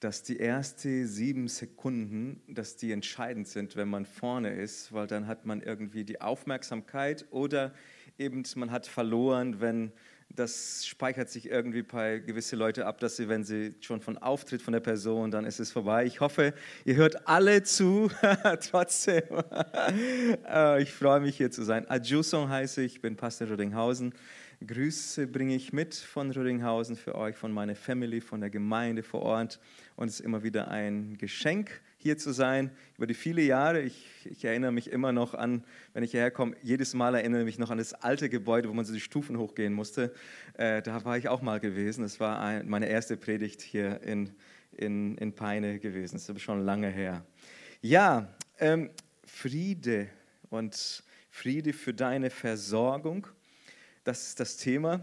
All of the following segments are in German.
dass die ersten sieben Sekunden, dass die entscheidend sind, wenn man vorne ist, weil dann hat man irgendwie die Aufmerksamkeit oder eben man hat verloren, wenn das speichert sich irgendwie bei gewissen Leuten ab, dass sie, wenn sie schon von Auftritt von der Person, dann ist es vorbei. Ich hoffe, ihr hört alle zu, trotzdem. Äh, ich freue mich hier zu sein. Adjusong heiße ich, bin Pastor Rödinghausen. Grüße bringe ich mit von Rödinghausen für euch, von meiner Family, von der Gemeinde vor Ort. Und es ist immer wieder ein Geschenk, hier zu sein. Über die viele Jahre, ich, ich erinnere mich immer noch an, wenn ich hierher komme, jedes Mal erinnere ich mich noch an das alte Gebäude, wo man so die Stufen hochgehen musste. Äh, da war ich auch mal gewesen. Das war ein, meine erste Predigt hier in, in, in Peine gewesen. Das ist schon lange her. Ja, ähm, Friede und Friede für deine Versorgung. Das ist das Thema.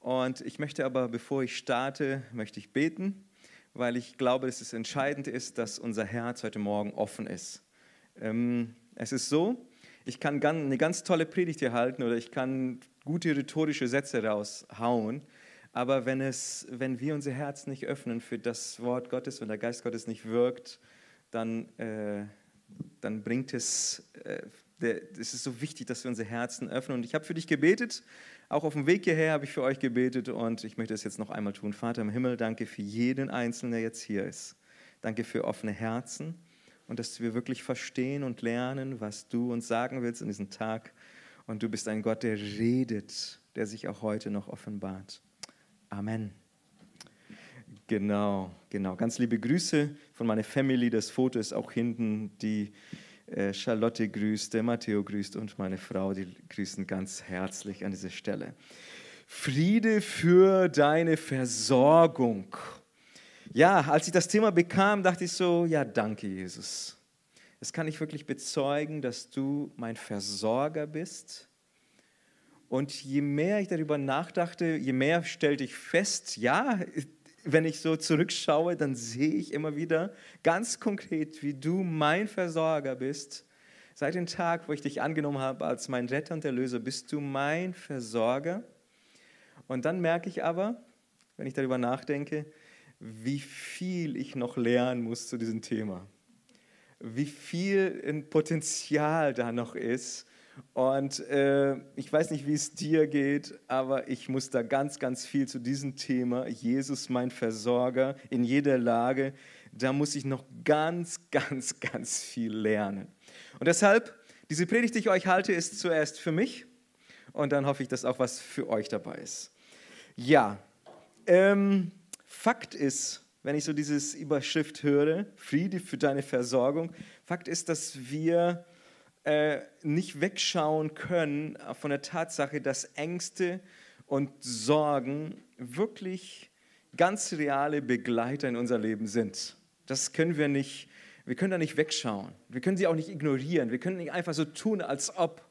Und ich möchte aber, bevor ich starte, möchte ich beten, weil ich glaube, dass es entscheidend ist, dass unser Herz heute Morgen offen ist. Ähm, es ist so, ich kann eine ganz tolle Predigt hier halten oder ich kann gute rhetorische Sätze raushauen, aber wenn, es, wenn wir unser Herz nicht öffnen für das Wort Gottes, wenn der Geist Gottes nicht wirkt, dann, äh, dann bringt es, äh, es ist so wichtig, dass wir unsere Herzen öffnen. Und ich habe für dich gebetet auch auf dem Weg hierher habe ich für euch gebetet und ich möchte es jetzt noch einmal tun. Vater im Himmel, danke für jeden Einzelnen, der jetzt hier ist. Danke für offene Herzen und dass wir wirklich verstehen und lernen, was du uns sagen willst in diesem Tag. Und du bist ein Gott, der redet, der sich auch heute noch offenbart. Amen. Genau, genau. Ganz liebe Grüße von meiner Family. Das Foto ist auch hinten. Die Charlotte grüßt, der Matteo grüßt und meine Frau, die grüßen ganz herzlich an dieser Stelle. Friede für deine Versorgung. Ja, als ich das Thema bekam, dachte ich so, ja, danke Jesus. Das kann ich wirklich bezeugen, dass du mein Versorger bist. Und je mehr ich darüber nachdachte, je mehr stellte ich fest, ja, wenn ich so zurückschaue, dann sehe ich immer wieder ganz konkret, wie du mein Versorger bist. Seit dem Tag, wo ich dich angenommen habe als mein Retter und Erlöser, bist du mein Versorger. Und dann merke ich aber, wenn ich darüber nachdenke, wie viel ich noch lernen muss zu diesem Thema. Wie viel Potenzial da noch ist und äh, ich weiß nicht, wie es dir geht, aber ich muss da ganz, ganz viel zu diesem Thema, Jesus mein Versorger in jeder Lage, da muss ich noch ganz, ganz, ganz viel lernen. Und deshalb, diese Predigt, die ich euch halte, ist zuerst für mich und dann hoffe ich, dass auch was für euch dabei ist. Ja, ähm, Fakt ist, wenn ich so dieses Überschrift höre, Friede für deine Versorgung, Fakt ist, dass wir äh, nicht wegschauen können von der Tatsache, dass Ängste und Sorgen wirklich ganz reale Begleiter in unser Leben sind. Das können wir nicht, wir können da nicht wegschauen. Wir können sie auch nicht ignorieren. Wir können nicht einfach so tun, als ob.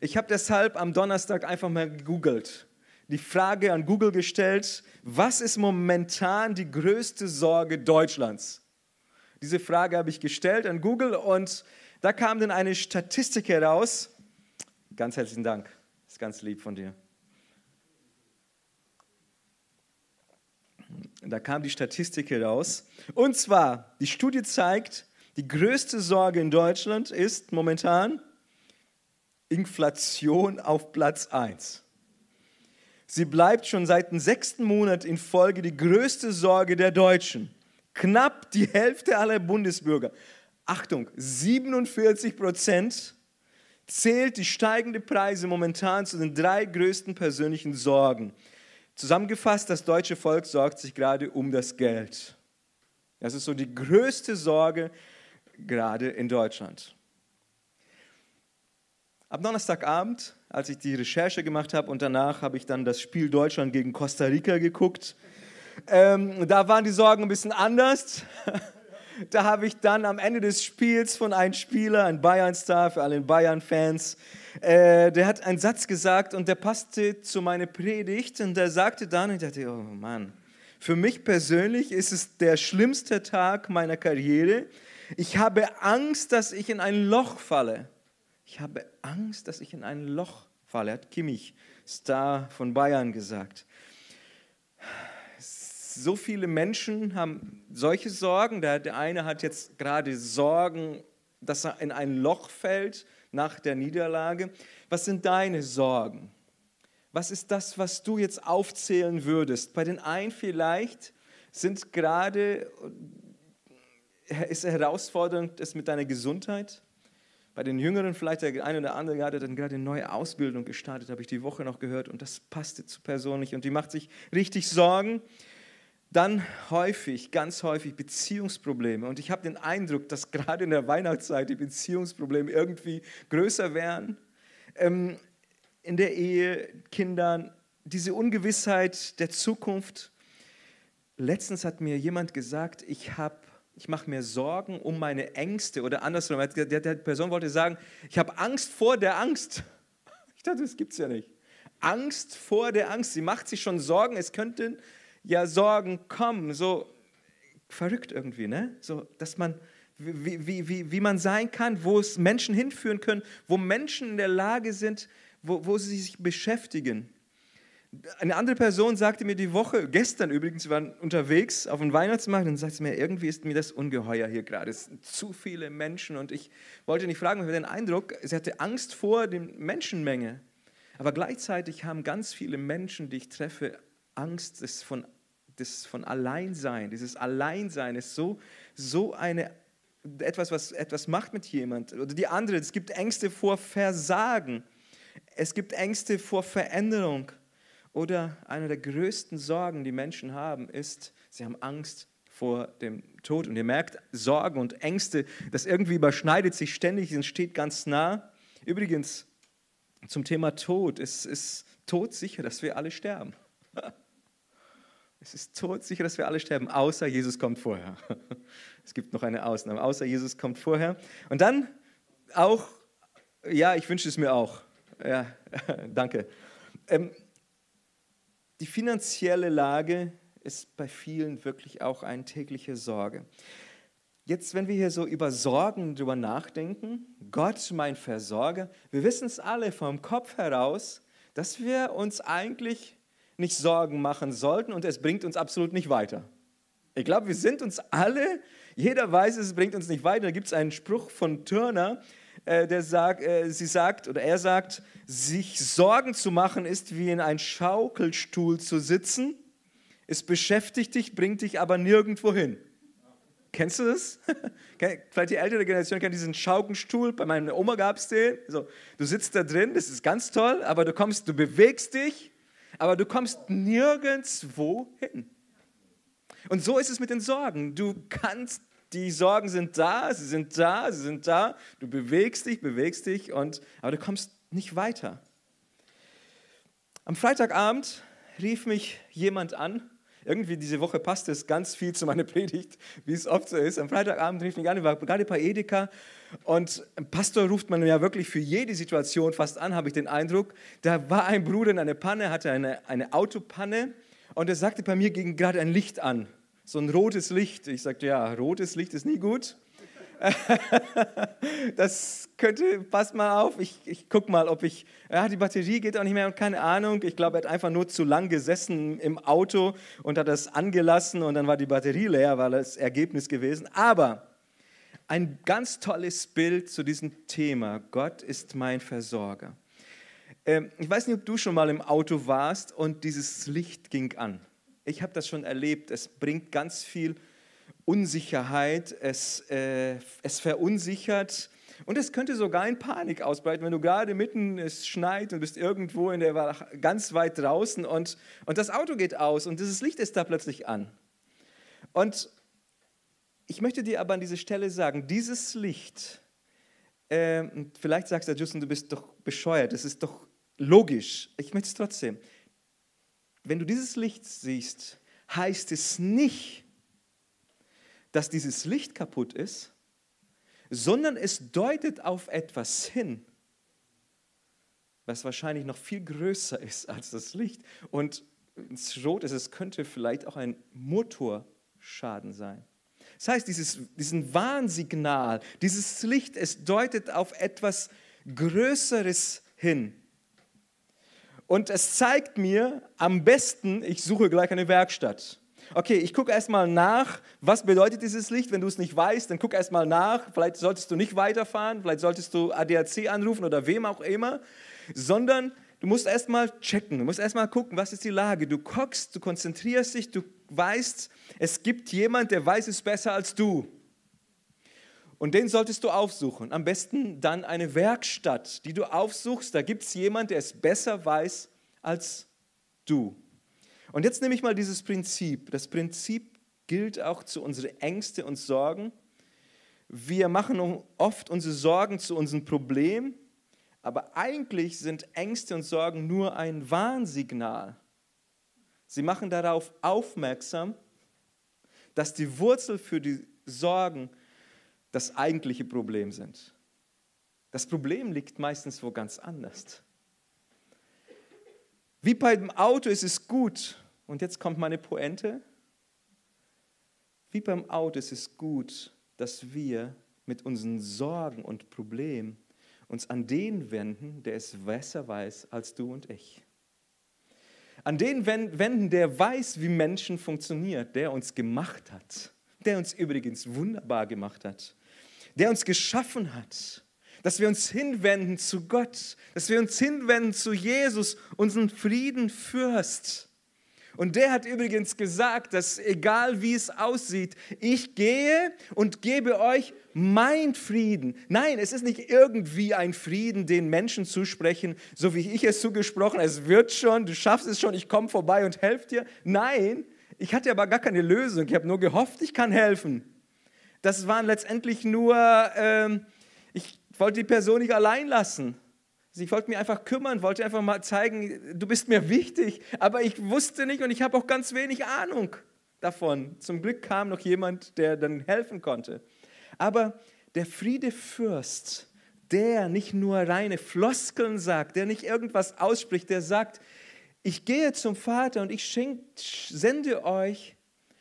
Ich habe deshalb am Donnerstag einfach mal gegoogelt, die Frage an Google gestellt, was ist momentan die größte Sorge Deutschlands? Diese Frage habe ich gestellt an Google und da kam dann eine Statistik heraus. Ganz herzlichen Dank. Das ist ganz lieb von dir. Da kam die Statistik heraus. Und zwar, die Studie zeigt, die größte Sorge in Deutschland ist momentan Inflation auf Platz 1. Sie bleibt schon seit dem sechsten Monat in Folge die größte Sorge der Deutschen. Knapp die Hälfte aller Bundesbürger Achtung, 47 Prozent zählt die steigende Preise momentan zu den drei größten persönlichen Sorgen. Zusammengefasst, das deutsche Volk sorgt sich gerade um das Geld. Das ist so die größte Sorge gerade in Deutschland. Ab Donnerstagabend, als ich die Recherche gemacht habe und danach habe ich dann das Spiel Deutschland gegen Costa Rica geguckt, ähm, da waren die Sorgen ein bisschen anders. da habe ich dann am Ende des Spiels von einem Spieler, ein Bayern-Star für alle Bayern-Fans, äh, der hat einen Satz gesagt und der passte zu meiner Predigt und der sagte dann, ich dachte, oh Mann, für mich persönlich ist es der schlimmste Tag meiner Karriere. Ich habe Angst, dass ich in ein Loch falle. Ich habe Angst, dass ich in ein Loch falle, hat Kimmich, Star von Bayern, gesagt so viele Menschen haben solche Sorgen. Der, der eine hat jetzt gerade Sorgen, dass er in ein Loch fällt nach der Niederlage. Was sind deine Sorgen? Was ist das, was du jetzt aufzählen würdest? Bei den einen vielleicht sind gerade, ist herausfordernd es mit deiner Gesundheit. Bei den Jüngeren vielleicht der eine oder andere hat dann gerade eine neue Ausbildung gestartet, habe ich die Woche noch gehört und das passte zu Person nicht und die macht sich richtig Sorgen. Dann häufig, ganz häufig Beziehungsprobleme. Und ich habe den Eindruck, dass gerade in der Weihnachtszeit die Beziehungsprobleme irgendwie größer werden. Ähm, in der Ehe, Kindern, diese Ungewissheit der Zukunft. Letztens hat mir jemand gesagt, ich habe ich mache mir Sorgen um meine Ängste oder andersrum. Der, Person wollte sagen, ich habe Angst vor der Angst. Ich dachte, das gibt es ja nicht. Angst vor der Angst. Sie macht sich schon Sorgen, es könnten ja Sorgen kommen, so verrückt irgendwie, ne? So, dass man, wie, wie, wie, wie man sein kann, wo es Menschen hinführen können, wo Menschen in der Lage sind, wo, wo sie sich beschäftigen. Eine andere Person sagte mir die Woche, gestern übrigens, wir waren unterwegs auf dem Weihnachtsmarkt und sagte mir, irgendwie ist mir das ungeheuer hier gerade. Es sind zu viele Menschen und ich wollte nicht fragen, ich hatte den Eindruck, sie hatte Angst vor der Menschenmenge. Aber gleichzeitig haben ganz viele Menschen, die ich treffe, Angst des von, des von Alleinsein. Dieses Alleinsein ist so, so eine, etwas, was etwas macht mit jemand. Oder die andere, es gibt Ängste vor Versagen. Es gibt Ängste vor Veränderung. Oder eine der größten Sorgen, die Menschen haben, ist, sie haben Angst vor dem Tod. Und ihr merkt, Sorgen und Ängste, das irgendwie überschneidet sich ständig und steht ganz nah. Übrigens, zum Thema Tod, es ist todsicher, dass wir alle sterben. Es ist todsicher, dass wir alle sterben, außer Jesus kommt vorher. Es gibt noch eine Ausnahme, außer Jesus kommt vorher. Und dann auch, ja, ich wünsche es mir auch. Ja, danke. Ähm, die finanzielle Lage ist bei vielen wirklich auch eine tägliche Sorge. Jetzt, wenn wir hier so über Sorgen drüber nachdenken, Gott mein Versorger, wir wissen es alle vom Kopf heraus, dass wir uns eigentlich nicht Sorgen machen sollten und es bringt uns absolut nicht weiter. Ich glaube, wir sind uns alle, jeder weiß, es bringt uns nicht weiter. Da gibt es einen Spruch von Turner, äh, der sagt, äh, sie sagt oder er sagt, sich Sorgen zu machen ist wie in einem Schaukelstuhl zu sitzen. Es beschäftigt dich, bringt dich aber nirgendwo hin. Kennst du das? Vielleicht die ältere Generation kennt diesen Schaukelstuhl. Bei meiner Oma gab es den. So, du sitzt da drin, das ist ganz toll, aber du kommst, du bewegst dich, aber du kommst nirgendwo hin. Und so ist es mit den Sorgen. Du kannst, die Sorgen sind da, sie sind da, sie sind da. Du bewegst dich, bewegst dich, und, aber du kommst nicht weiter. Am Freitagabend rief mich jemand an. Irgendwie diese Woche passt es ganz viel zu meiner Predigt, wie es oft so ist. Am Freitagabend rief mich an, ich war gerade bei Edeka und Pastor ruft man ja wirklich für jede Situation fast an, habe ich den Eindruck. Da war ein Bruder in einer Panne, hatte eine, eine Autopanne und er sagte, bei mir ging gerade ein Licht an, so ein rotes Licht. Ich sagte, ja, rotes Licht ist nie gut. das könnte, pass mal auf, ich, ich guck mal, ob ich, ja, die Batterie geht auch nicht mehr und keine Ahnung. Ich glaube, er hat einfach nur zu lang gesessen im Auto und hat das angelassen und dann war die Batterie leer, war das Ergebnis gewesen. Aber ein ganz tolles Bild zu diesem Thema. Gott ist mein Versorger. Ähm, ich weiß nicht, ob du schon mal im Auto warst und dieses Licht ging an. Ich habe das schon erlebt. Es bringt ganz viel Unsicherheit, es, äh, es verunsichert und es könnte sogar in Panik ausbreiten, wenn du gerade mitten, es schneit und bist irgendwo in der ganz weit draußen und, und das Auto geht aus und dieses Licht ist da plötzlich an. Und ich möchte dir aber an dieser Stelle sagen, dieses Licht, äh, vielleicht sagst du, Justin, du bist doch bescheuert, das ist doch logisch. Ich möchte es trotzdem. Wenn du dieses Licht siehst, heißt es nicht, dass dieses Licht kaputt ist, sondern es deutet auf etwas hin, was wahrscheinlich noch viel größer ist als das Licht. Und ins Rot ist, es könnte vielleicht auch ein Motorschaden sein. Das heißt, dieses diesen Warnsignal, dieses Licht, es deutet auf etwas Größeres hin. Und es zeigt mir am besten, ich suche gleich eine Werkstatt. Okay, ich gucke erstmal nach, was bedeutet dieses Licht. Wenn du es nicht weißt, dann guck erstmal nach. Vielleicht solltest du nicht weiterfahren, vielleicht solltest du ADAC anrufen oder wem auch immer, sondern du musst erstmal checken, du musst erstmal gucken, was ist die Lage. Du guckst, du konzentrierst dich, du weißt, es gibt jemand, der weiß es besser als du. Und den solltest du aufsuchen. Am besten dann eine Werkstatt, die du aufsuchst. Da gibt es jemanden, der es besser weiß als du. Und jetzt nehme ich mal dieses Prinzip. Das Prinzip gilt auch zu unseren Ängsten und Sorgen. Wir machen oft unsere Sorgen zu unserem Problem, aber eigentlich sind Ängste und Sorgen nur ein Warnsignal. Sie machen darauf aufmerksam, dass die Wurzel für die Sorgen das eigentliche Problem sind. Das Problem liegt meistens wo ganz anders. Wie beim Auto ist es gut, und jetzt kommt meine Pointe, wie beim Auto ist es gut, dass wir mit unseren Sorgen und Problemen uns an den wenden, der es besser weiß als du und ich. An den wenden, der weiß, wie Menschen funktioniert, der uns gemacht hat, der uns übrigens wunderbar gemacht hat, der uns geschaffen hat dass wir uns hinwenden zu Gott, dass wir uns hinwenden zu Jesus, unseren Friedenfürst. Und der hat übrigens gesagt, dass egal wie es aussieht, ich gehe und gebe euch mein Frieden. Nein, es ist nicht irgendwie ein Frieden, den Menschen zusprechen, so wie ich es zugesprochen, es wird schon, du schaffst es schon, ich komme vorbei und helfe dir. Nein, ich hatte aber gar keine Lösung, ich habe nur gehofft, ich kann helfen. Das waren letztendlich nur, ähm, wollte die Person nicht allein lassen. Ich wollte mich einfach kümmern, wollte einfach mal zeigen, du bist mir wichtig. Aber ich wusste nicht und ich habe auch ganz wenig Ahnung davon. Zum Glück kam noch jemand, der dann helfen konnte. Aber der Friedefürst, der nicht nur reine Floskeln sagt, der nicht irgendwas ausspricht, der sagt, ich gehe zum Vater und ich schenk, sende euch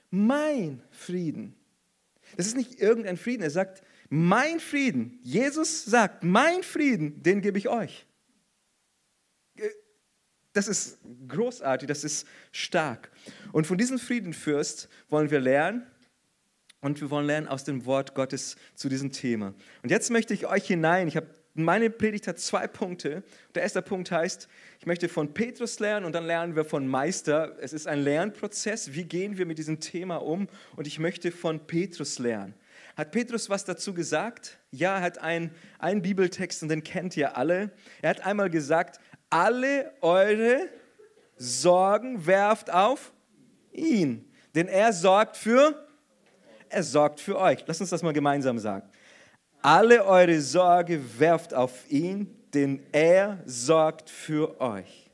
mein Frieden. Das ist nicht irgendein Frieden. Er sagt, mein Frieden, Jesus sagt, mein Frieden, den gebe ich euch. Das ist großartig, das ist stark. Und von diesem Friedenfürst wollen wir lernen und wir wollen lernen aus dem Wort Gottes zu diesem Thema. Und jetzt möchte ich euch hinein, ich habe meine Predigt hat zwei Punkte. Der erste Punkt heißt, ich möchte von Petrus lernen und dann lernen wir von Meister. Es ist ein Lernprozess. Wie gehen wir mit diesem Thema um? Und ich möchte von Petrus lernen. Hat Petrus was dazu gesagt? Ja, er hat einen, Bibeltext und den kennt ihr alle. Er hat einmal gesagt, alle eure Sorgen werft auf ihn, denn er sorgt für, er sorgt für euch. Lass uns das mal gemeinsam sagen. Alle eure Sorge werft auf ihn, denn er sorgt für euch.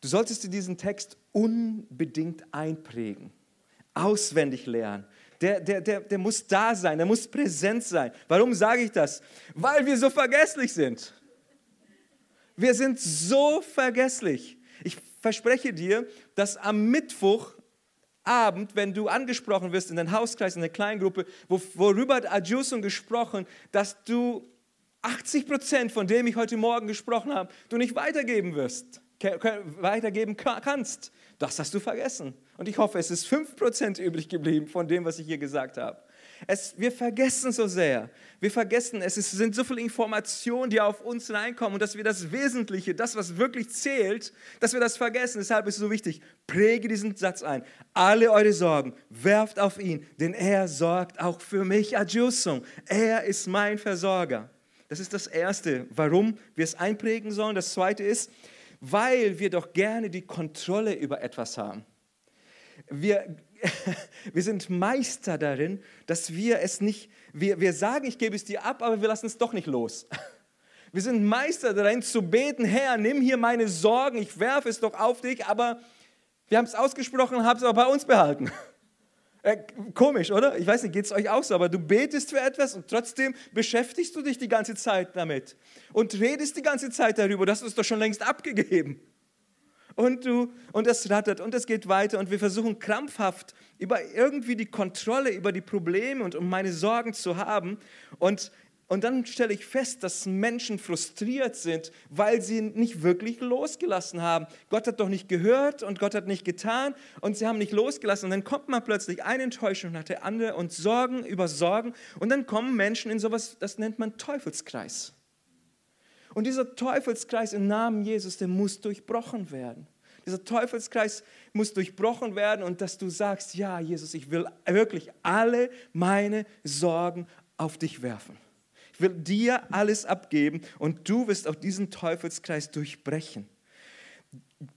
Du solltest dir diesen Text unbedingt einprägen, auswendig lernen der, der, der, der muss da sein, der muss präsent sein. Warum sage ich das? Weil wir so vergesslich sind. Wir sind so vergesslich. Ich verspreche dir, dass am Mittwochabend, wenn du angesprochen wirst in den Hauskreis, in der Kleingruppe, wo, worüber hat Adjuson gesprochen, dass du 80 Prozent von dem ich heute Morgen gesprochen habe, du nicht weitergeben wirst, weitergeben kannst. Das hast du vergessen. Und ich hoffe, es ist 5% übrig geblieben von dem, was ich hier gesagt habe. Es, wir vergessen so sehr. Wir vergessen, es ist, sind so viele Informationen, die auf uns reinkommen und dass wir das Wesentliche, das, was wirklich zählt, dass wir das vergessen. Deshalb ist es so wichtig, präge diesen Satz ein. Alle eure Sorgen werft auf ihn, denn er sorgt auch für mich. Adjusung. Er ist mein Versorger. Das ist das Erste, warum wir es einprägen sollen. Das Zweite ist, weil wir doch gerne die Kontrolle über etwas haben. Wir, wir sind Meister darin, dass wir es nicht, wir, wir sagen, ich gebe es dir ab, aber wir lassen es doch nicht los. Wir sind Meister darin zu beten, Herr, nimm hier meine Sorgen, ich werfe es doch auf dich, aber wir haben es ausgesprochen, haben es aber bei uns behalten. Äh, komisch, oder? Ich weiß nicht, geht es euch auch so, aber du betest für etwas und trotzdem beschäftigst du dich die ganze Zeit damit und redest die ganze Zeit darüber. Das ist doch schon längst abgegeben. Und du und es rattert und es geht weiter und wir versuchen krampfhaft über irgendwie die Kontrolle über die Probleme und um meine Sorgen zu haben und und dann stelle ich fest, dass Menschen frustriert sind, weil sie nicht wirklich losgelassen haben. Gott hat doch nicht gehört und Gott hat nicht getan und sie haben nicht losgelassen. Und dann kommt man plötzlich eine Enttäuschung nach der anderen und Sorgen über Sorgen. Und dann kommen Menschen in sowas, das nennt man Teufelskreis. Und dieser Teufelskreis im Namen Jesus, der muss durchbrochen werden. Dieser Teufelskreis muss durchbrochen werden und dass du sagst, ja Jesus, ich will wirklich alle meine Sorgen auf dich werfen. Ich will dir alles abgeben und du wirst auch diesen Teufelskreis durchbrechen.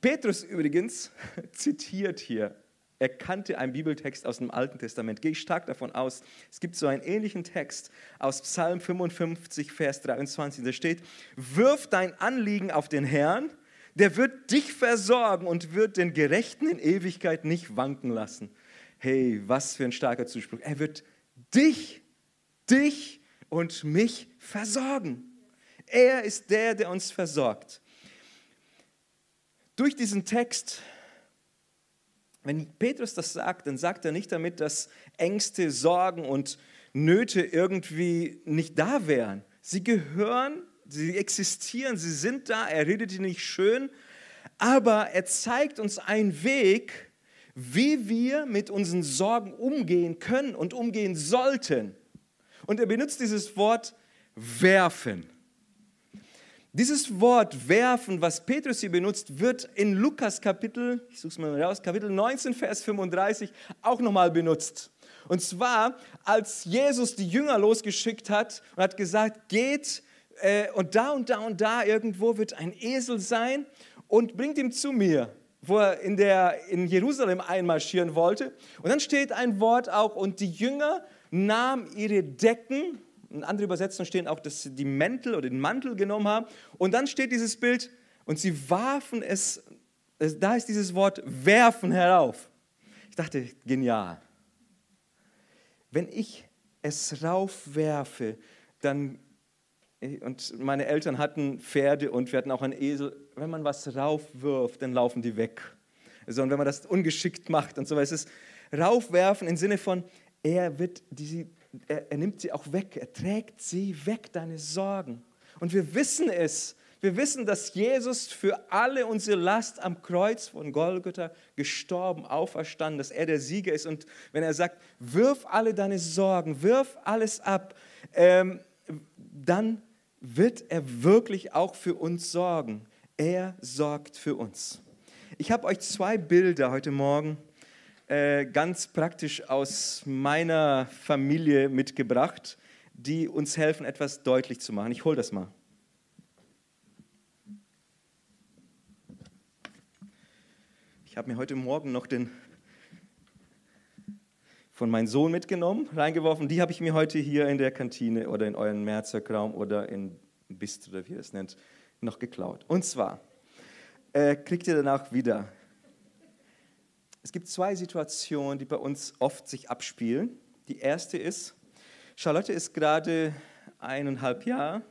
Petrus übrigens zitiert hier, er kannte einen Bibeltext aus dem Alten Testament. Gehe ich stark davon aus. Es gibt so einen ähnlichen Text aus Psalm 55, Vers 23. Da steht, wirf dein Anliegen auf den Herrn, der wird dich versorgen und wird den Gerechten in Ewigkeit nicht wanken lassen. Hey, was für ein starker Zuspruch. Er wird dich, dich und mich versorgen. Er ist der, der uns versorgt. Durch diesen Text, wenn Petrus das sagt, dann sagt er nicht damit, dass Ängste, Sorgen und Nöte irgendwie nicht da wären. Sie gehören, sie existieren, sie sind da, er redet die nicht schön, aber er zeigt uns einen Weg, wie wir mit unseren Sorgen umgehen können und umgehen sollten. Und er benutzt dieses Wort werfen. Dieses Wort werfen, was Petrus hier benutzt, wird in Lukas Kapitel, ich suche mal raus, Kapitel 19, Vers 35 auch nochmal benutzt. Und zwar, als Jesus die Jünger losgeschickt hat und hat gesagt, geht äh, und da und da und da irgendwo wird ein Esel sein und bringt ihn zu mir, wo er in, der, in Jerusalem einmarschieren wollte. Und dann steht ein Wort auch, und die Jünger nahmen ihre Decken, in anderen Übersetzungen stehen auch, dass sie die Mäntel oder den Mantel genommen haben. Und dann steht dieses Bild, und sie warfen es, da ist dieses Wort werfen herauf. Ich dachte, genial. Wenn ich es raufwerfe, dann, und meine Eltern hatten Pferde und wir hatten auch einen Esel, wenn man was raufwirft, dann laufen die weg. Also, und wenn man das ungeschickt macht und so, es ist raufwerfen im Sinne von, er, wird die, er, er nimmt sie auch weg, er trägt sie weg, deine Sorgen. Und wir wissen es, wir wissen, dass Jesus für alle unsere Last am Kreuz von Golgotha gestorben, auferstanden, dass er der Sieger ist. Und wenn er sagt, wirf alle deine Sorgen, wirf alles ab, ähm, dann wird er wirklich auch für uns sorgen. Er sorgt für uns. Ich habe euch zwei Bilder heute Morgen äh, ganz praktisch aus meiner Familie mitgebracht, die uns helfen, etwas deutlich zu machen. Ich hole das mal. Ich habe mir heute Morgen noch den von meinem Sohn mitgenommen, reingeworfen. Die habe ich mir heute hier in der Kantine oder in euren Mehrzirkraum oder in Bist oder wie ihr es nennt, noch geklaut. Und zwar äh, kriegt ihr danach wieder es gibt zwei Situationen, die bei uns oft sich abspielen. Die erste ist, Charlotte ist gerade eineinhalb Jahre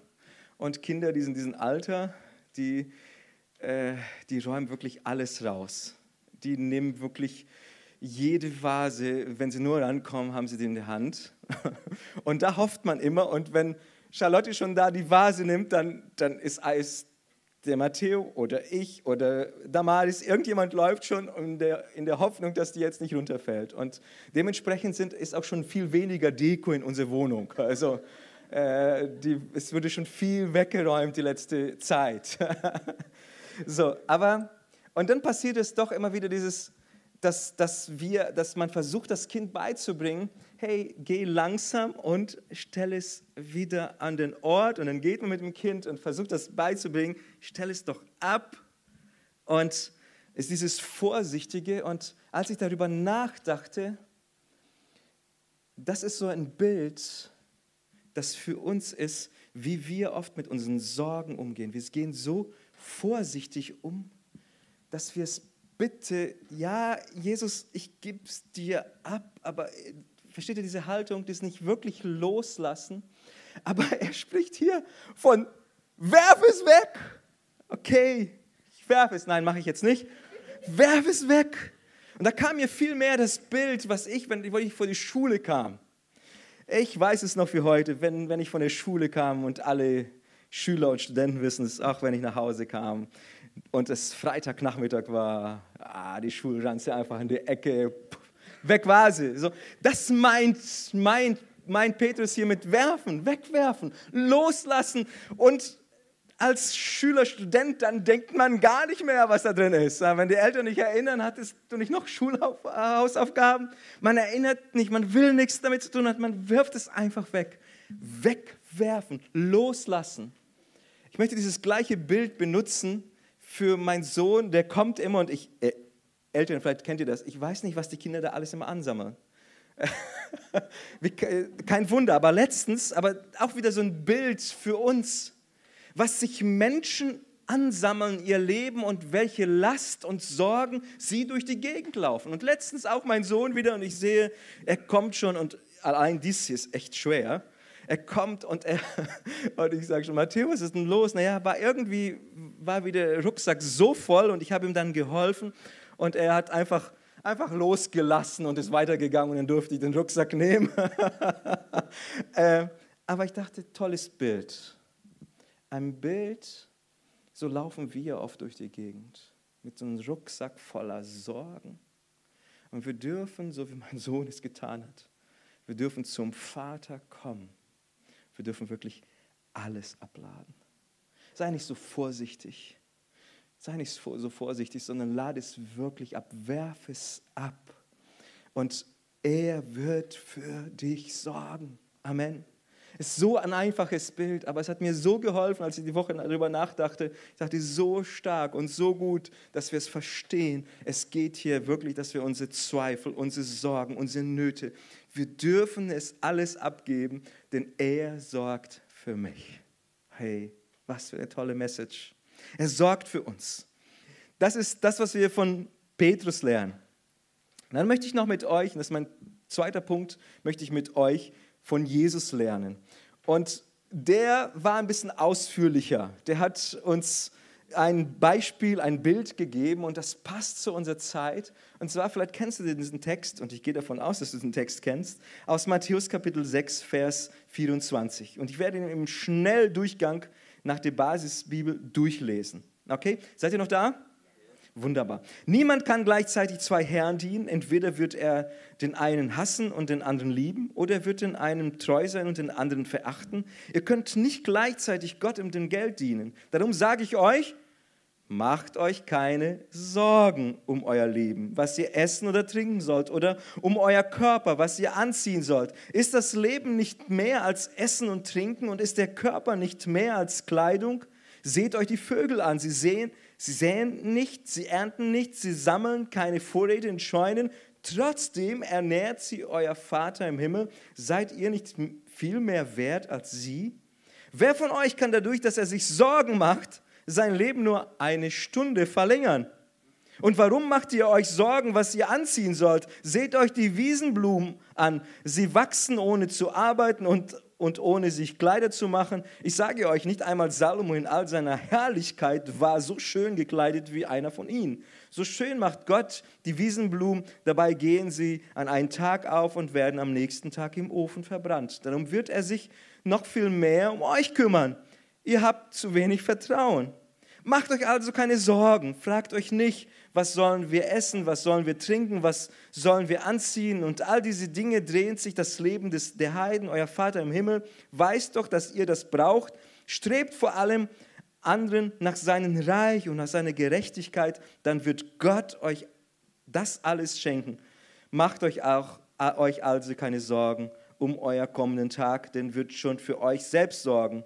und Kinder, die sind in diesem Alter, die, äh, die räumen wirklich alles raus. Die nehmen wirklich jede Vase, wenn sie nur rankommen, haben sie die in der Hand. Und da hofft man immer, und wenn Charlotte schon da die Vase nimmt, dann, dann ist Eis der Matteo oder ich oder Damaris, irgendjemand läuft schon in der, in der Hoffnung, dass die jetzt nicht runterfällt. Und dementsprechend sind, ist auch schon viel weniger Deko in unserer Wohnung. Also äh, die, es wurde schon viel weggeräumt die letzte Zeit. so, aber, und dann passiert es doch immer wieder dieses, dass, dass, wir, dass man versucht, das Kind beizubringen, hey, geh langsam und stell es wieder an den Ort. Und dann geht man mit dem Kind und versucht das beizubringen, stell es doch ab. Und ist dieses Vorsichtige. Und als ich darüber nachdachte, das ist so ein Bild, das für uns ist, wie wir oft mit unseren Sorgen umgehen. Wir gehen so vorsichtig um, dass wir es bitte, ja, Jesus, ich gebe es dir ab, aber versteht ihr diese Haltung, das nicht wirklich loslassen? Aber er spricht hier von, werf es weg. Okay, ich werfe es. Nein, mache ich jetzt nicht. Werf es weg. Und da kam mir viel mehr das Bild, was ich, wenn ich vor die Schule kam. Ich weiß es noch wie heute, wenn, wenn ich von der Schule kam und alle Schüler und Studenten wissen es, auch wenn ich nach Hause kam und es Freitagnachmittag war, ah, die Schulranze einfach in die Ecke, weg war sie. So, das meint, meint, meint Petrus hier mit werfen, wegwerfen, loslassen und als Schüler, Student, dann denkt man gar nicht mehr, was da drin ist. Wenn die Eltern nicht erinnern, hattest du nicht noch Schulhausaufgaben? Man erinnert nicht, man will nichts damit zu tun man wirft es einfach weg. Wegwerfen, loslassen. Ich möchte dieses gleiche Bild benutzen für meinen Sohn, der kommt immer und ich, äh, Eltern, vielleicht kennt ihr das, ich weiß nicht, was die Kinder da alles immer ansammeln. Kein Wunder, aber letztens, aber auch wieder so ein Bild für uns was sich Menschen ansammeln, ihr Leben und welche Last und Sorgen sie durch die Gegend laufen. Und letztens auch mein Sohn wieder und ich sehe, er kommt schon und allein dies hier ist echt schwer. Er kommt und er, und ich sage schon, Matthäus, was ist denn los? Naja, war irgendwie, war wieder der Rucksack so voll und ich habe ihm dann geholfen und er hat einfach, einfach losgelassen und ist weitergegangen und dann durfte ich den Rucksack nehmen. Äh, aber ich dachte, tolles Bild ein Bild, so laufen wir oft durch die Gegend mit so einem Rucksack voller Sorgen. Und wir dürfen, so wie mein Sohn es getan hat, wir dürfen zum Vater kommen. Wir dürfen wirklich alles abladen. Sei nicht so vorsichtig. Sei nicht so vorsichtig, sondern lade es wirklich ab. Werf es ab. Und er wird für dich sorgen. Amen. Ist so ein einfaches Bild, aber es hat mir so geholfen, als ich die Woche darüber nachdachte. Ich dachte, so stark und so gut, dass wir es verstehen. Es geht hier wirklich, dass wir unsere Zweifel, unsere Sorgen, unsere Nöte, wir dürfen es alles abgeben, denn er sorgt für mich. Hey, was für eine tolle Message. Er sorgt für uns. Das ist das, was wir von Petrus lernen. dann möchte ich noch mit euch, und das ist mein zweiter Punkt, möchte ich mit euch von Jesus lernen. Und der war ein bisschen ausführlicher. Der hat uns ein Beispiel, ein Bild gegeben und das passt zu unserer Zeit. Und zwar, vielleicht kennst du diesen Text, und ich gehe davon aus, dass du diesen Text kennst, aus Matthäus Kapitel 6, Vers 24. Und ich werde ihn im Schnelldurchgang nach der Basisbibel durchlesen. Okay, seid ihr noch da? Wunderbar. Niemand kann gleichzeitig zwei Herren dienen. Entweder wird er den einen hassen und den anderen lieben, oder er wird den einen treu sein und den anderen verachten. Ihr könnt nicht gleichzeitig Gott und dem Geld dienen. Darum sage ich euch, macht euch keine Sorgen um euer Leben, was ihr essen oder trinken sollt, oder um euer Körper, was ihr anziehen sollt. Ist das Leben nicht mehr als Essen und Trinken und ist der Körper nicht mehr als Kleidung? Seht euch die Vögel an, sie sehen, Sie säen nicht, sie ernten nicht, sie sammeln keine Vorräte in Scheunen. Trotzdem ernährt sie euer Vater im Himmel. Seid ihr nicht viel mehr wert als sie? Wer von euch kann dadurch, dass er sich Sorgen macht, sein Leben nur eine Stunde verlängern? Und warum macht ihr euch Sorgen, was ihr anziehen sollt? Seht euch die Wiesenblumen an. Sie wachsen ohne zu arbeiten und und ohne sich Kleider zu machen. Ich sage euch, nicht einmal Salomo in all seiner Herrlichkeit war so schön gekleidet wie einer von ihnen. So schön macht Gott die Wiesenblumen, dabei gehen sie an einen Tag auf und werden am nächsten Tag im Ofen verbrannt. Darum wird er sich noch viel mehr um euch kümmern. Ihr habt zu wenig Vertrauen. Macht euch also keine Sorgen, fragt euch nicht, was sollen wir essen, was sollen wir trinken, was sollen wir anziehen und all diese Dinge drehen sich das Leben des, der Heiden, euer Vater im Himmel, weiß doch, dass ihr das braucht, strebt vor allem anderen nach seinem Reich und nach seiner Gerechtigkeit, dann wird Gott euch das alles schenken. Macht euch auch euch also keine Sorgen um euer kommenden Tag, denn wird schon für euch selbst sorgen.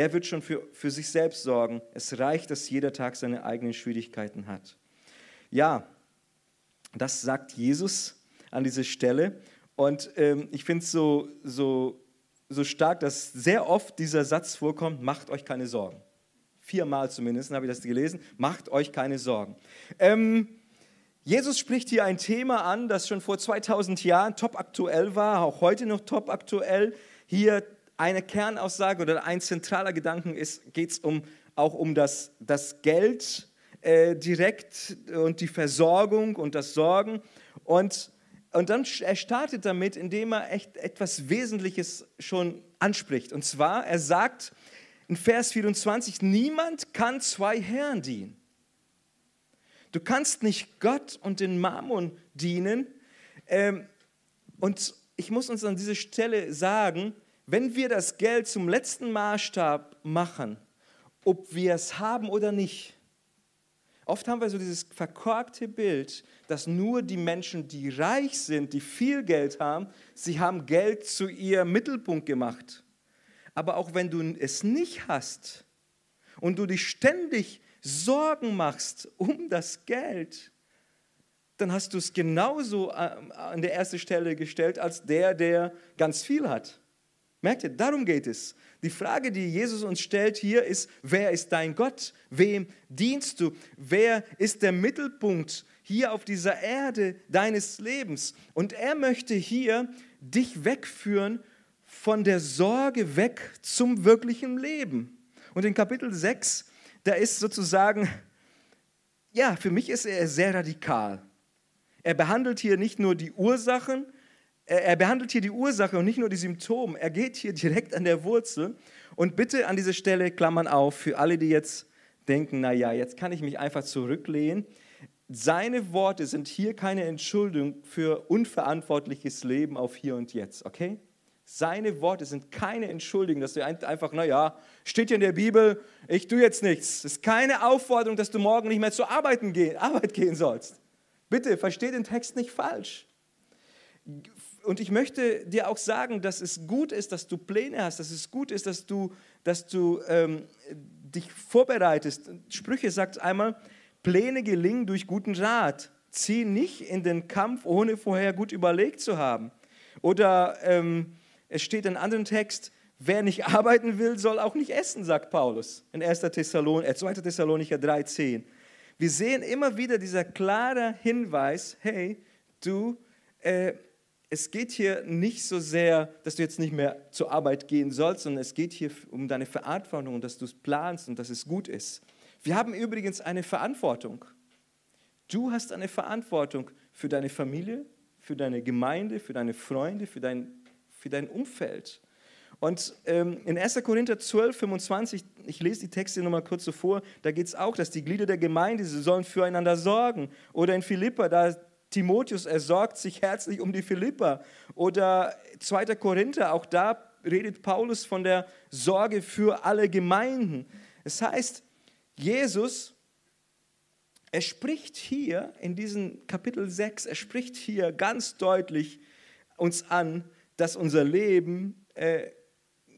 Der wird schon für, für sich selbst sorgen. Es reicht, dass jeder Tag seine eigenen Schwierigkeiten hat. Ja, das sagt Jesus an dieser Stelle. Und ähm, ich finde es so, so, so stark, dass sehr oft dieser Satz vorkommt, macht euch keine Sorgen. Viermal zumindest habe ich das gelesen, macht euch keine Sorgen. Ähm, Jesus spricht hier ein Thema an, das schon vor 2000 Jahren top aktuell war, auch heute noch top aktuell. Hier eine Kernaussage oder ein zentraler Gedanke ist, geht es um, auch um das, das Geld äh, direkt und die Versorgung und das Sorgen. Und, und dann er startet damit, indem er echt etwas Wesentliches schon anspricht. Und zwar, er sagt in Vers 24, niemand kann zwei Herren dienen. Du kannst nicht Gott und den Mammon dienen. Ähm, und ich muss uns an dieser Stelle sagen, wenn wir das Geld zum letzten Maßstab machen, ob wir es haben oder nicht, oft haben wir so dieses verkorkte Bild, dass nur die Menschen, die reich sind, die viel Geld haben, sie haben Geld zu ihrem Mittelpunkt gemacht. Aber auch wenn du es nicht hast und du dich ständig Sorgen machst um das Geld, dann hast du es genauso äh, an der ersten Stelle gestellt als der, der ganz viel hat. Merkt ihr, darum geht es. Die Frage, die Jesus uns stellt hier ist, wer ist dein Gott? Wem dienst du? Wer ist der Mittelpunkt hier auf dieser Erde deines Lebens? Und er möchte hier dich wegführen von der Sorge weg zum wirklichen Leben. Und in Kapitel 6, da ist sozusagen, ja, für mich ist er sehr radikal. Er behandelt hier nicht nur die Ursachen, er behandelt hier die Ursache und nicht nur die Symptome. Er geht hier direkt an der Wurzel. Und bitte an dieser Stelle Klammern auf für alle, die jetzt denken, naja, jetzt kann ich mich einfach zurücklehnen. Seine Worte sind hier keine Entschuldigung für unverantwortliches Leben auf hier und jetzt, okay? Seine Worte sind keine Entschuldigung, dass du einfach, naja, steht ja in der Bibel, ich tue jetzt nichts. Es ist keine Aufforderung, dass du morgen nicht mehr zur Arbeit gehen, Arbeit gehen sollst. Bitte, versteh den Text nicht falsch und ich möchte dir auch sagen, dass es gut ist, dass du Pläne hast, dass es gut ist, dass du, dass du ähm, dich vorbereitest. Sprüche sagt einmal, Pläne gelingen durch guten Rat. Zieh nicht in den Kampf, ohne vorher gut überlegt zu haben. Oder ähm, es steht in einem anderen Text, wer nicht arbeiten will, soll auch nicht essen, sagt Paulus in 1. Thessalon, äh, 2. Thessalonicher 3,10. Wir sehen immer wieder dieser klare Hinweis, hey, du, äh, es geht hier nicht so sehr, dass du jetzt nicht mehr zur Arbeit gehen sollst, sondern es geht hier um deine Verantwortung und dass du es planst und dass es gut ist. Wir haben übrigens eine Verantwortung. Du hast eine Verantwortung für deine Familie, für deine Gemeinde, für deine Freunde, für dein, für dein Umfeld. Und ähm, in 1. Korinther 12, 25, ich lese die Texte nochmal kurz so vor, da geht es auch, dass die Glieder der Gemeinde, sie sollen füreinander sorgen. Oder in Philippa, da Timotheus, er sorgt sich herzlich um die Philippa. Oder 2. Korinther, auch da redet Paulus von der Sorge für alle Gemeinden. Es heißt, Jesus, er spricht hier in diesem Kapitel 6, er spricht hier ganz deutlich uns an, dass unser Leben äh,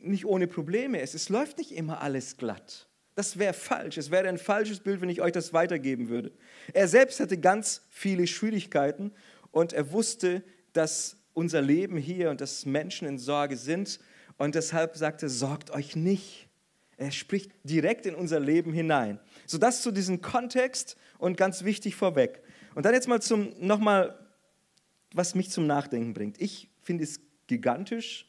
nicht ohne Probleme ist. Es läuft nicht immer alles glatt. Das wäre falsch. Es wäre ein falsches Bild, wenn ich euch das weitergeben würde. Er selbst hatte ganz viele Schwierigkeiten und er wusste, dass unser Leben hier und dass Menschen in Sorge sind. Und deshalb sagte sorgt euch nicht. Er spricht direkt in unser Leben hinein. So das zu diesem Kontext und ganz wichtig vorweg. Und dann jetzt mal zum, nochmal, was mich zum Nachdenken bringt. Ich finde es gigantisch.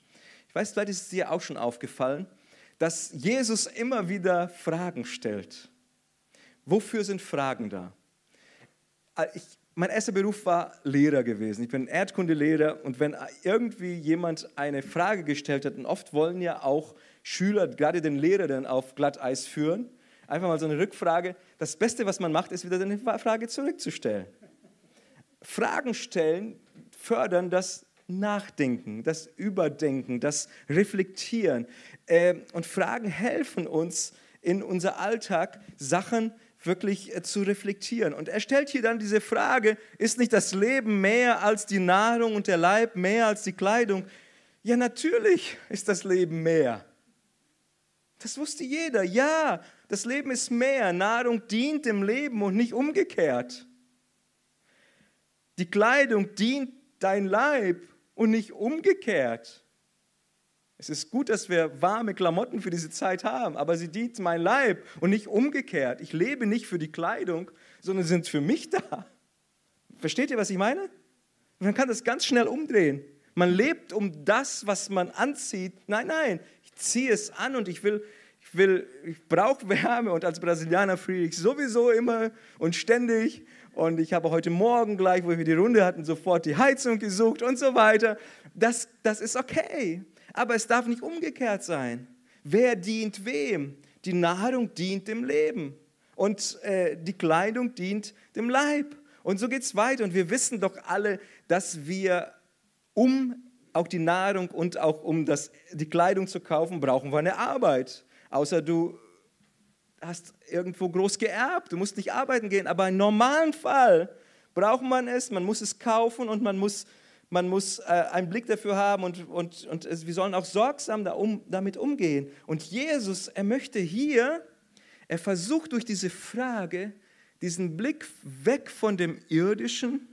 Ich weiß, vielleicht ist es dir auch schon aufgefallen dass Jesus immer wieder Fragen stellt. Wofür sind Fragen da? Äh, ich, mein erster Beruf war Lehrer gewesen. Ich bin Erdkundelehrer und wenn irgendwie jemand eine Frage gestellt hat, und oft wollen ja auch Schüler gerade den Lehrer dann auf Glatteis führen, einfach mal so eine Rückfrage. Das Beste, was man macht, ist wieder eine Frage zurückzustellen. Fragen stellen fördern das Nachdenken, das Überdenken, das Reflektieren. Äh, und Fragen helfen uns in unser Alltag, Sachen wirklich äh, zu reflektieren. Und er stellt hier dann diese Frage, ist nicht das Leben mehr als die Nahrung und der Leib mehr als die Kleidung? Ja, natürlich ist das Leben mehr. Das wusste jeder. Ja, das Leben ist mehr. Nahrung dient dem Leben und nicht umgekehrt. Die Kleidung dient dein Leib und nicht umgekehrt. Es ist gut, dass wir warme Klamotten für diese Zeit haben, aber sie dient mein Leib und nicht umgekehrt. Ich lebe nicht für die Kleidung, sondern sind für mich da. Versteht ihr, was ich meine? Man kann das ganz schnell umdrehen. Man lebt um das, was man anzieht. Nein, nein, ich ziehe es an und ich will, ich will, ich brauche Wärme und als Brasilianer friere ich sowieso immer und ständig. Und ich habe heute Morgen gleich, wo wir die Runde hatten, sofort die Heizung gesucht und so weiter. Das, das ist okay. Aber es darf nicht umgekehrt sein. Wer dient wem? Die Nahrung dient dem Leben und äh, die Kleidung dient dem Leib. Und so geht es weiter. Und wir wissen doch alle, dass wir, um auch die Nahrung und auch um das, die Kleidung zu kaufen, brauchen wir eine Arbeit. Außer du hast irgendwo groß geerbt, du musst nicht arbeiten gehen. Aber im normalen Fall braucht man es, man muss es kaufen und man muss, man muss äh, einen Blick dafür haben und, und, und es, wir sollen auch sorgsam da um, damit umgehen. Und Jesus, er möchte hier, er versucht durch diese Frage, diesen Blick weg von dem Irdischen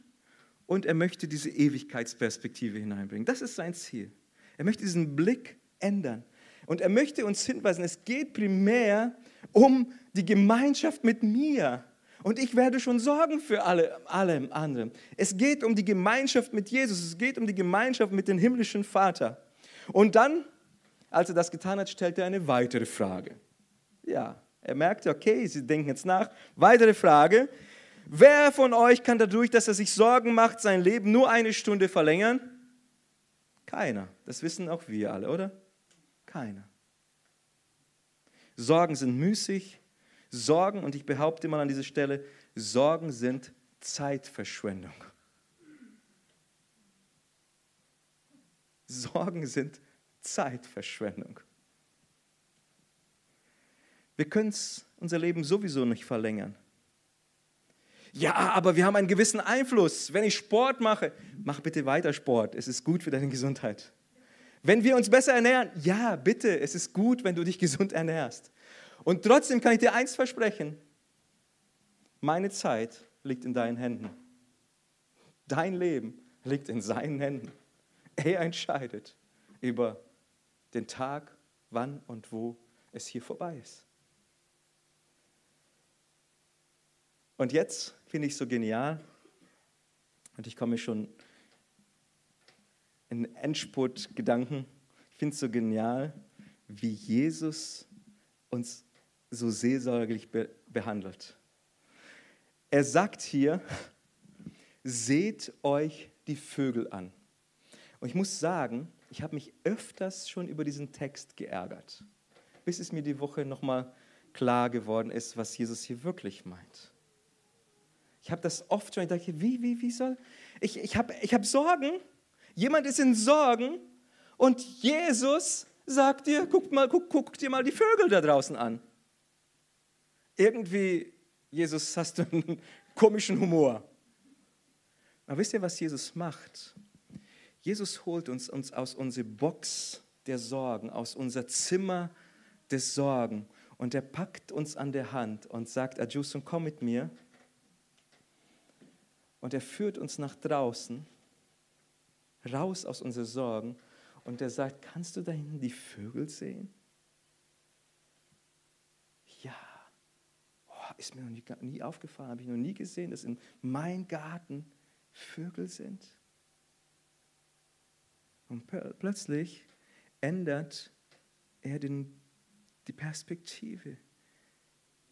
und er möchte diese Ewigkeitsperspektive hineinbringen. Das ist sein Ziel. Er möchte diesen Blick ändern. Und er möchte uns hinweisen, es geht primär um die Gemeinschaft mit mir. Und ich werde schon sorgen für alle, alle anderen. Es geht um die Gemeinschaft mit Jesus. Es geht um die Gemeinschaft mit dem himmlischen Vater. Und dann, als er das getan hat, stellt er eine weitere Frage. Ja, er merkte, okay, sie denken jetzt nach. Weitere Frage. Wer von euch kann dadurch, dass er sich Sorgen macht, sein Leben nur eine Stunde verlängern? Keiner. Das wissen auch wir alle, oder? Keiner. Sorgen sind müßig. Sorgen, und ich behaupte mal an dieser Stelle, Sorgen sind Zeitverschwendung. Sorgen sind Zeitverschwendung. Wir können unser Leben sowieso nicht verlängern. Ja, aber wir haben einen gewissen Einfluss. Wenn ich Sport mache, mach bitte weiter Sport. Es ist gut für deine Gesundheit. Wenn wir uns besser ernähren, ja, bitte, es ist gut, wenn du dich gesund ernährst. Und trotzdem kann ich dir eins versprechen. Meine Zeit liegt in deinen Händen. Dein Leben liegt in seinen Händen. Er entscheidet über den Tag, wann und wo es hier vorbei ist. Und jetzt finde ich es so genial, und ich komme schon in Endspurt-Gedanken, ich finde es so genial, wie Jesus uns so seelsorglich be behandelt. Er sagt hier, seht euch die Vögel an. Und ich muss sagen, ich habe mich öfters schon über diesen Text geärgert, bis es mir die Woche nochmal klar geworden ist, was Jesus hier wirklich meint. Ich habe das oft schon, ich dachte, wie, wie, wie soll, ich, ich habe ich hab Sorgen, jemand ist in Sorgen und Jesus sagt dir, guck, mal, guck, guck dir mal die Vögel da draußen an. Irgendwie, Jesus, hast du einen komischen Humor. Aber wisst ihr, was Jesus macht? Jesus holt uns, uns aus unserer Box der Sorgen, aus unser Zimmer des Sorgen und er packt uns an der Hand und sagt, Adjusun, komm mit mir und er führt uns nach draußen, raus aus unseren Sorgen. Und er sagt, kannst du da hinten die Vögel sehen? Ja. Oh, ist mir noch nie, nie aufgefallen, habe ich noch nie gesehen, dass in meinem Garten Vögel sind. Und plötzlich ändert er den, die Perspektive.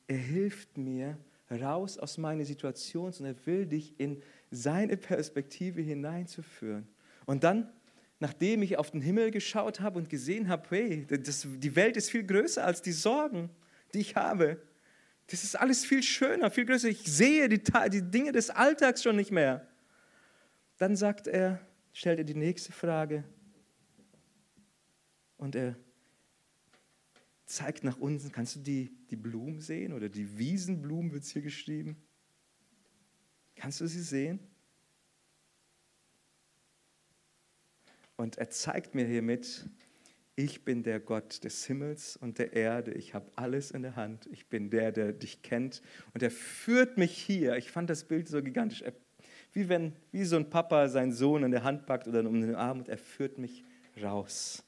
Er hilft mir, raus aus meiner Situation, sondern er will dich in seine Perspektive hineinzuführen. Und dann, nachdem ich auf den Himmel geschaut habe und gesehen habe, hey, das, die Welt ist viel größer als die Sorgen, die ich habe. Das ist alles viel schöner, viel größer. Ich sehe die, die Dinge des Alltags schon nicht mehr. Dann sagt er, stellt er die nächste Frage und er zeigt nach unten. Kannst du die, die Blumen sehen? Oder die Wiesenblumen wird es hier geschrieben. Kannst du sie sehen? Und er zeigt mir hiermit, ich bin der Gott des Himmels und der Erde. Ich habe alles in der Hand. Ich bin der, der dich kennt. Und er führt mich hier. Ich fand das Bild so gigantisch. Wie wenn, wie so ein Papa seinen Sohn in der Hand packt oder um den Arm und er führt mich raus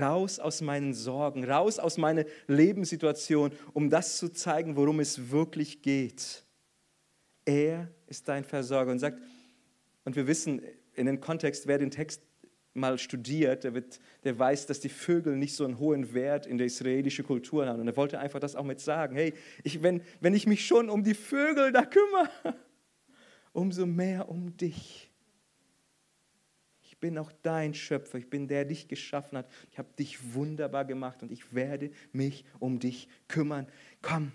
raus aus meinen Sorgen, raus aus meiner Lebenssituation, um das zu zeigen, worum es wirklich geht. Er ist dein Versorger und sagt, und wir wissen in dem Kontext, wer den Text mal studiert, der, wird, der weiß, dass die Vögel nicht so einen hohen Wert in der israelischen Kultur haben. Und er wollte einfach das auch mit sagen. Hey, ich, wenn, wenn ich mich schon um die Vögel da kümmere, umso mehr um dich. Ich bin auch dein Schöpfer, ich bin der, der dich geschaffen hat. Ich habe dich wunderbar gemacht und ich werde mich um dich kümmern. Komm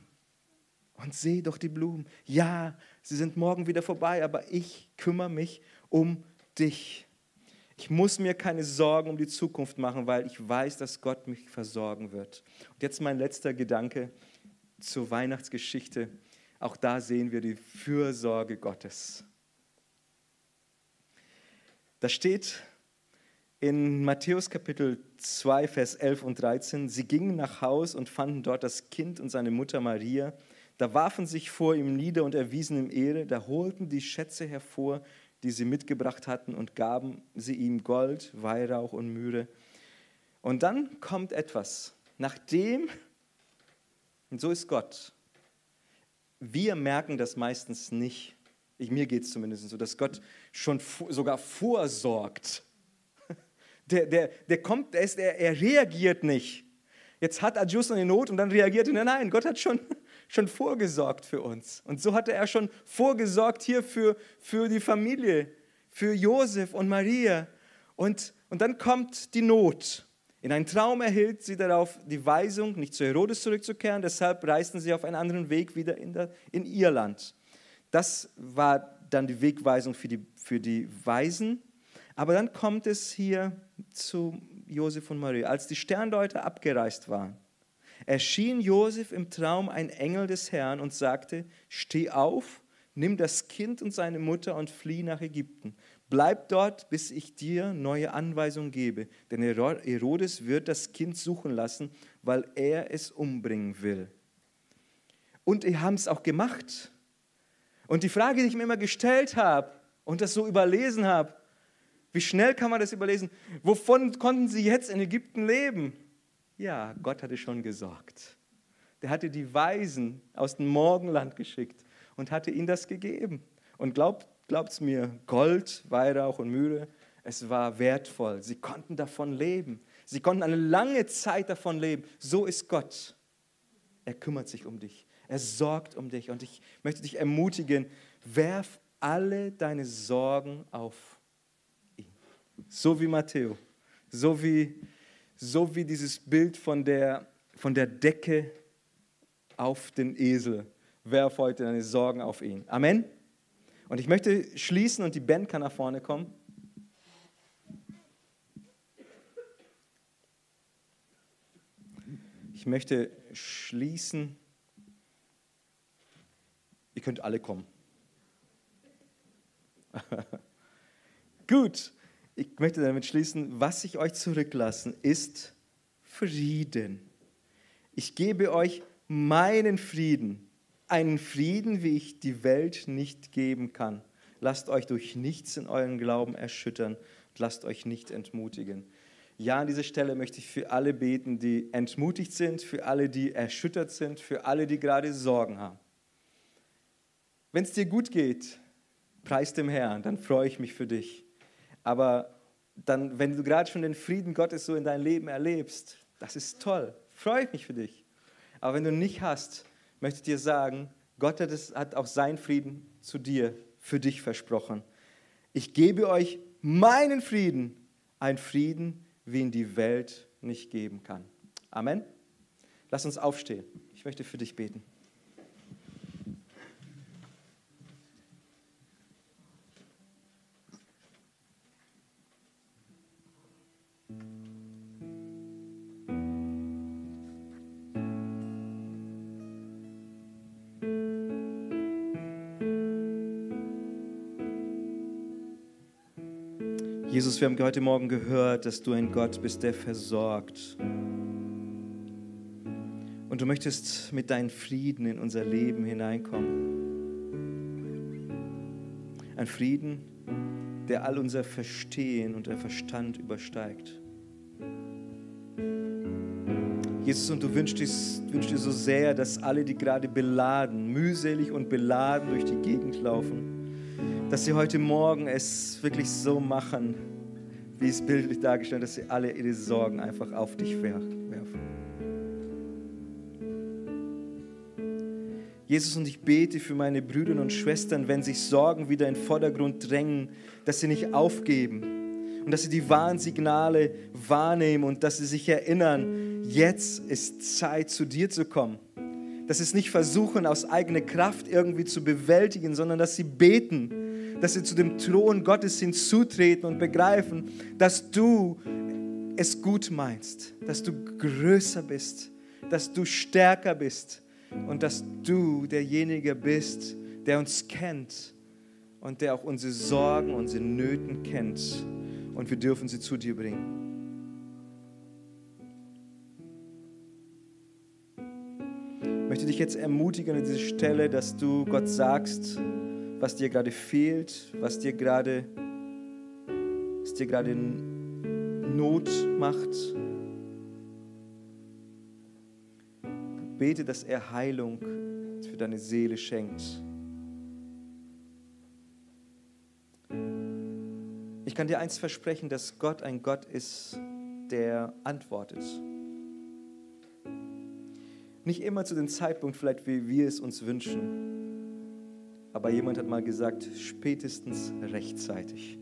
und seh doch die Blumen. Ja, sie sind morgen wieder vorbei, aber ich kümmere mich um dich. Ich muss mir keine Sorgen um die Zukunft machen, weil ich weiß, dass Gott mich versorgen wird. Und jetzt mein letzter Gedanke zur Weihnachtsgeschichte. Auch da sehen wir die Fürsorge Gottes. Da steht in Matthäus Kapitel 2, Vers 11 und 13, sie gingen nach Haus und fanden dort das Kind und seine Mutter Maria. Da warfen sich vor ihm nieder und erwiesen ihm Ehre. Da holten die Schätze hervor, die sie mitgebracht hatten, und gaben sie ihm Gold, Weihrauch und Mühre. Und dann kommt etwas, nachdem, und so ist Gott, wir merken das meistens nicht. Ich, mir geht es zumindest so, dass Gott schon sogar vorsorgt. Der, der, der kommt, der, ist, er, er reagiert nicht. Jetzt hat Adjus eine Not und dann reagiert er. Nein, Gott hat schon, schon vorgesorgt für uns. Und so hatte er schon vorgesorgt hier für, für die Familie, für Josef und Maria. Und, und dann kommt die Not. In einem Traum erhielt sie darauf die Weisung, nicht zu Herodes zurückzukehren, deshalb reisten sie auf einen anderen Weg wieder in, der, in ihr Land. Das war dann die Wegweisung für die, für die Weisen. Aber dann kommt es hier zu Josef und Maria. Als die Sterndeuter abgereist waren, erschien Josef im Traum ein Engel des Herrn und sagte, steh auf, nimm das Kind und seine Mutter und flieh nach Ägypten. Bleib dort, bis ich dir neue Anweisungen gebe, denn Herodes wird das Kind suchen lassen, weil er es umbringen will. Und die haben es auch gemacht. Und die Frage, die ich mir immer gestellt habe und das so überlesen habe, wie schnell kann man das überlesen? Wovon konnten sie jetzt in Ägypten leben? Ja, Gott hatte schon gesorgt. Der hatte die Weisen aus dem Morgenland geschickt und hatte ihnen das gegeben. Und glaubt es mir, Gold, Weihrauch und Mühre, es war wertvoll. Sie konnten davon leben. Sie konnten eine lange Zeit davon leben. So ist Gott. Er kümmert sich um dich. Er sorgt um dich. Und ich möchte dich ermutigen, werf alle deine Sorgen auf ihn. So wie Matteo. So wie, so wie dieses Bild von der, von der Decke auf den Esel. Werf heute deine Sorgen auf ihn. Amen. Und ich möchte schließen und die Band kann nach vorne kommen. Ich möchte schließen. Ihr könnt alle kommen. Gut, ich möchte damit schließen, was ich euch zurücklassen, ist Frieden. Ich gebe euch meinen Frieden einen Frieden, wie ich die Welt nicht geben kann. Lasst euch durch nichts in euren Glauben erschüttern und lasst euch nicht entmutigen. Ja, an dieser Stelle möchte ich für alle beten, die entmutigt sind, für alle, die erschüttert sind, für alle, die gerade Sorgen haben. Wenn es dir gut geht, preis dem Herrn, dann freue ich mich für dich. Aber dann, wenn du gerade schon den Frieden Gottes so in dein Leben erlebst, das ist toll, freue ich mich für dich. Aber wenn du nicht hast, möchte ich dir sagen, Gott hat, es, hat auch seinen Frieden zu dir, für dich versprochen. Ich gebe euch meinen Frieden, ein Frieden, wie ihn die Welt nicht geben kann. Amen. Lass uns aufstehen. Ich möchte für dich beten. Jesus, wir haben heute Morgen gehört, dass du ein Gott bist, der versorgt. Und du möchtest mit deinem Frieden in unser Leben hineinkommen. Ein Frieden, der all unser Verstehen und der Verstand übersteigt. Jesus, und du wünschst, wünschst dir so sehr, dass alle, die gerade beladen, mühselig und beladen durch die Gegend laufen, dass sie heute Morgen es wirklich so machen, wie es bildlich dargestellt, dass sie alle ihre Sorgen einfach auf dich werfen. Jesus, und ich bete für meine Brüder und Schwestern, wenn sich Sorgen wieder in den Vordergrund drängen, dass sie nicht aufgeben und dass sie die Warnsignale wahrnehmen und dass sie sich erinnern, jetzt ist Zeit, zu dir zu kommen. Dass sie es nicht versuchen, aus eigener Kraft irgendwie zu bewältigen, sondern dass sie beten, dass sie zu dem Thron Gottes hinzutreten und begreifen, dass du es gut meinst, dass du größer bist, dass du stärker bist und dass du derjenige bist, der uns kennt und der auch unsere Sorgen, unsere Nöten kennt und wir dürfen sie zu dir bringen. Ich möchte dich jetzt ermutigen an dieser Stelle, dass du Gott sagst, was dir gerade fehlt, was dir gerade, was dir gerade Not macht. Bete, dass er Heilung für deine Seele schenkt. Ich kann dir eins versprechen, dass Gott ein Gott ist, der antwortet. Nicht immer zu dem Zeitpunkt, vielleicht wie wir es uns wünschen, aber jemand hat mal gesagt, spätestens rechtzeitig.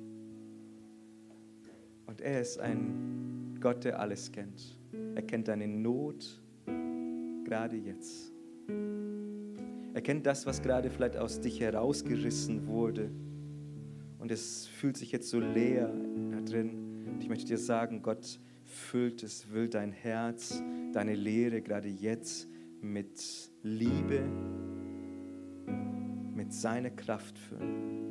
Und er ist ein Gott, der alles kennt. Er kennt deine Not, gerade jetzt. Er kennt das, was gerade vielleicht aus dich herausgerissen wurde. Und es fühlt sich jetzt so leer da drin. Und ich möchte dir sagen, Gott füllt es, will dein Herz, deine Leere gerade jetzt mit Liebe, mit seiner Kraft füllen.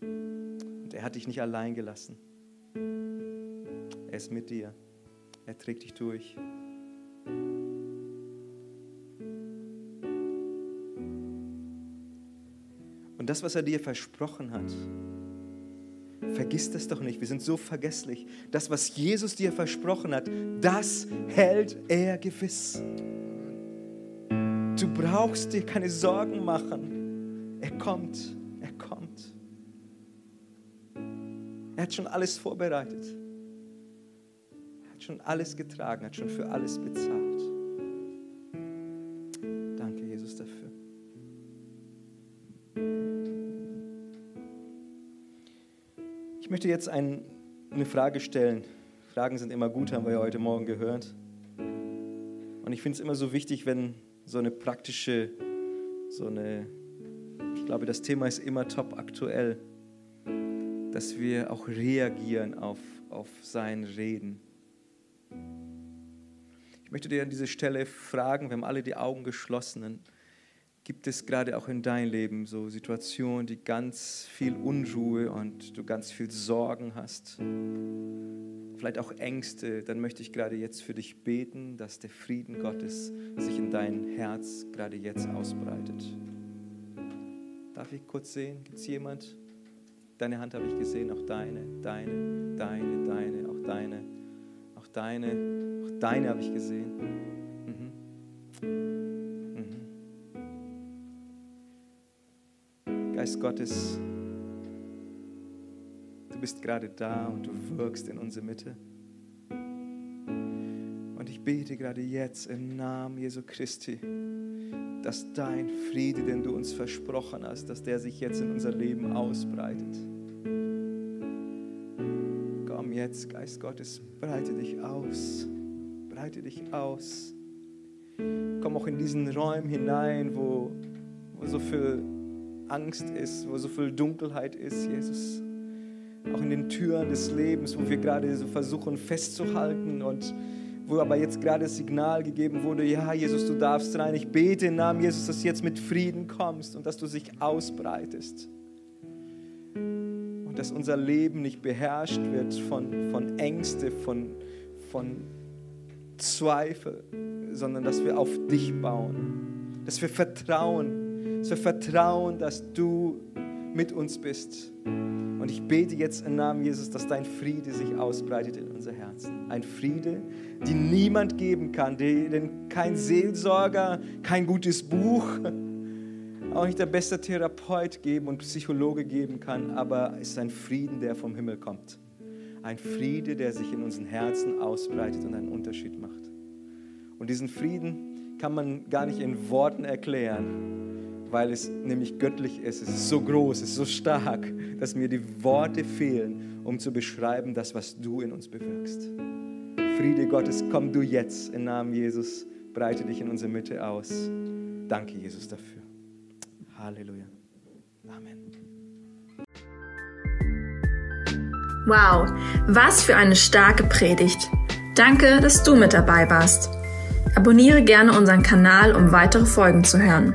Und er hat dich nicht allein gelassen. Er ist mit dir. Er trägt dich durch. Und das, was er dir versprochen hat, vergiss das doch nicht. Wir sind so vergesslich. Das, was Jesus dir versprochen hat, das hält er gewiss. Du brauchst dir keine Sorgen machen. Er kommt, er kommt. Er hat schon alles vorbereitet schon alles getragen, hat schon für alles bezahlt. Danke, Jesus, dafür. Ich möchte jetzt ein, eine Frage stellen. Fragen sind immer gut, haben wir ja heute Morgen gehört. Und ich finde es immer so wichtig, wenn so eine praktische, so eine, ich glaube, das Thema ist immer top aktuell, dass wir auch reagieren auf, auf sein Reden möchte dir an dieser Stelle fragen, wir haben alle die Augen geschlossen. Gibt es gerade auch in deinem Leben so Situationen, die ganz viel Unruhe und du ganz viel Sorgen hast? Vielleicht auch Ängste, dann möchte ich gerade jetzt für dich beten, dass der Frieden Gottes sich in dein Herz gerade jetzt ausbreitet. Darf ich kurz sehen? Gibt es jemand? Deine Hand habe ich gesehen, auch deine, deine, deine, deine, auch deine, auch deine. Deine habe ich gesehen. Mhm. Mhm. Geist Gottes, du bist gerade da und du wirkst in unsere Mitte. Und ich bete gerade jetzt im Namen Jesu Christi, dass dein Friede, den du uns versprochen hast, dass der sich jetzt in unser Leben ausbreitet. Komm jetzt, Geist Gottes, breite dich aus breite dich aus. Komm auch in diesen Räumen hinein, wo, wo so viel Angst ist, wo so viel Dunkelheit ist, Jesus. Auch in den Türen des Lebens, wo wir gerade so versuchen festzuhalten und wo aber jetzt gerade das Signal gegeben wurde, ja, Jesus, du darfst rein. Ich bete im Namen Jesus, dass du jetzt mit Frieden kommst und dass du dich ausbreitest. Und dass unser Leben nicht beherrscht wird von, von Ängste, von, von Zweifel, sondern dass wir auf dich bauen, dass wir vertrauen, dass wir vertrauen, dass du mit uns bist. Und ich bete jetzt im Namen Jesus, dass dein Friede sich ausbreitet in unser Herzen. Ein Friede, den niemand geben kann, den kein Seelsorger, kein gutes Buch, auch nicht der beste Therapeut geben und Psychologe geben kann, aber es ist ein Frieden, der vom Himmel kommt. Ein Friede, der sich in unseren Herzen ausbreitet und einen Unterschied macht. Und diesen Frieden kann man gar nicht in Worten erklären, weil es nämlich göttlich ist. Es ist so groß, es ist so stark, dass mir die Worte fehlen, um zu beschreiben, das, was du in uns bewirkst. Friede Gottes, komm du jetzt im Namen Jesus, breite dich in unsere Mitte aus. Danke, Jesus, dafür. Halleluja. Amen. Wow, was für eine starke Predigt. Danke, dass du mit dabei warst. Abonniere gerne unseren Kanal, um weitere Folgen zu hören.